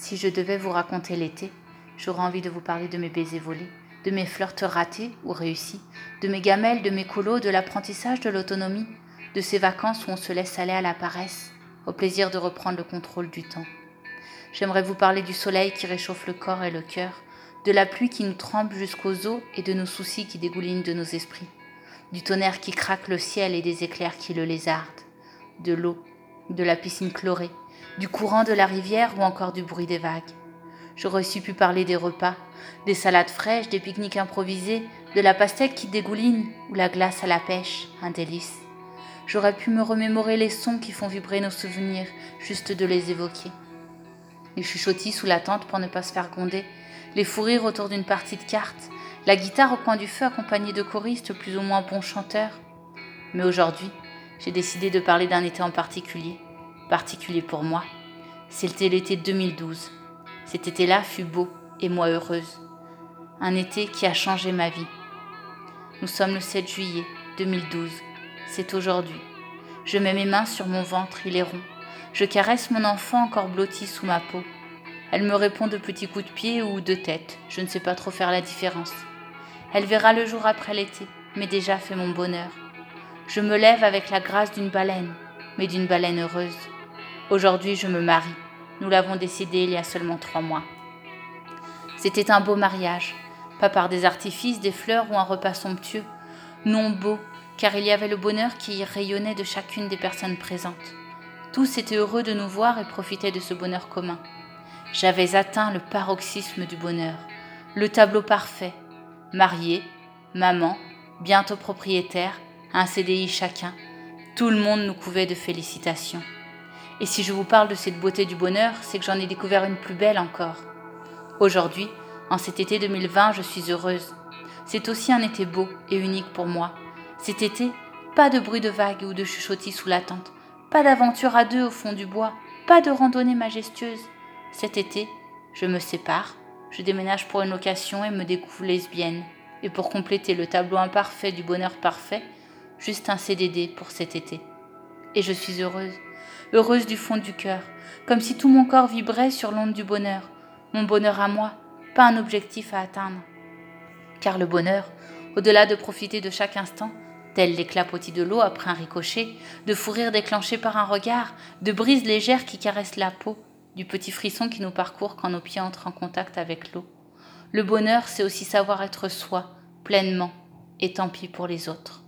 Si je devais vous raconter l'été, j'aurais envie de vous parler de mes baisers volés, de mes flirts ratés ou réussis, de mes gamelles, de mes colos, de l'apprentissage de l'autonomie, de ces vacances où on se laisse aller à la paresse, au plaisir de reprendre le contrôle du temps. J'aimerais vous parler du soleil qui réchauffe le corps et le cœur, de la pluie qui nous trempe jusqu'aux os et de nos soucis qui dégoulinent de nos esprits, du tonnerre qui craque le ciel et des éclairs qui le lézardent, de l'eau, de la piscine chlorée, du courant de la rivière ou encore du bruit des vagues. J'aurais aussi pu parler des repas, des salades fraîches, des pique-niques improvisés, de la pastèque qui dégouline ou la glace à la pêche, un délice. J'aurais pu me remémorer les sons qui font vibrer nos souvenirs, juste de les évoquer. Les chuchotis sous la tente pour ne pas se faire gronder, les fous rires autour d'une partie de cartes, la guitare au coin du feu accompagnée de choristes plus ou moins bons chanteurs. Mais aujourd'hui, j'ai décidé de parler d'un été en particulier, particulier pour moi. C'était l'été 2012. Cet été-là fut beau et moi heureuse. Un été qui a changé ma vie. Nous sommes le 7 juillet 2012. C'est aujourd'hui. Je mets mes mains sur mon ventre, il est rond. Je caresse mon enfant encore blotti sous ma peau. Elle me répond de petits coups de pied ou de tête, je ne sais pas trop faire la différence. Elle verra le jour après l'été, mais déjà fait mon bonheur. Je me lève avec la grâce d'une baleine, mais d'une baleine heureuse. Aujourd'hui, je me marie. Nous l'avons décidé il y a seulement trois mois. C'était un beau mariage, pas par des artifices, des fleurs ou un repas somptueux. Non beau, car il y avait le bonheur qui rayonnait de chacune des personnes présentes. Tous étaient heureux de nous voir et profitaient de ce bonheur commun. J'avais atteint le paroxysme du bonheur, le tableau parfait. Marié, maman, bientôt propriétaire, un CDI chacun, tout le monde nous couvait de félicitations. Et si je vous parle de cette beauté du bonheur, c'est que j'en ai découvert une plus belle encore. Aujourd'hui, en cet été 2020, je suis heureuse. C'est aussi un été beau et unique pour moi. Cet été, pas de bruit de vagues ou de chuchotis sous la tente, pas d'aventure à deux au fond du bois, pas de randonnée majestueuse, cet été, je me sépare, je déménage pour une location et me découvre lesbienne. Et pour compléter le tableau imparfait du bonheur parfait, juste un CDD pour cet été. Et je suis heureuse, heureuse du fond du cœur, comme si tout mon corps vibrait sur l'onde du bonheur, mon bonheur à moi, pas un objectif à atteindre. Car le bonheur, au-delà de profiter de chaque instant, tel l'éclapotis de l'eau après un ricochet, de fou rire déclenché par un regard, de brise légère qui caresse la peau, du petit frisson qui nous parcourt quand nos pieds entrent en contact avec l'eau. Le bonheur, c'est aussi savoir être soi, pleinement, et tant pis pour les autres.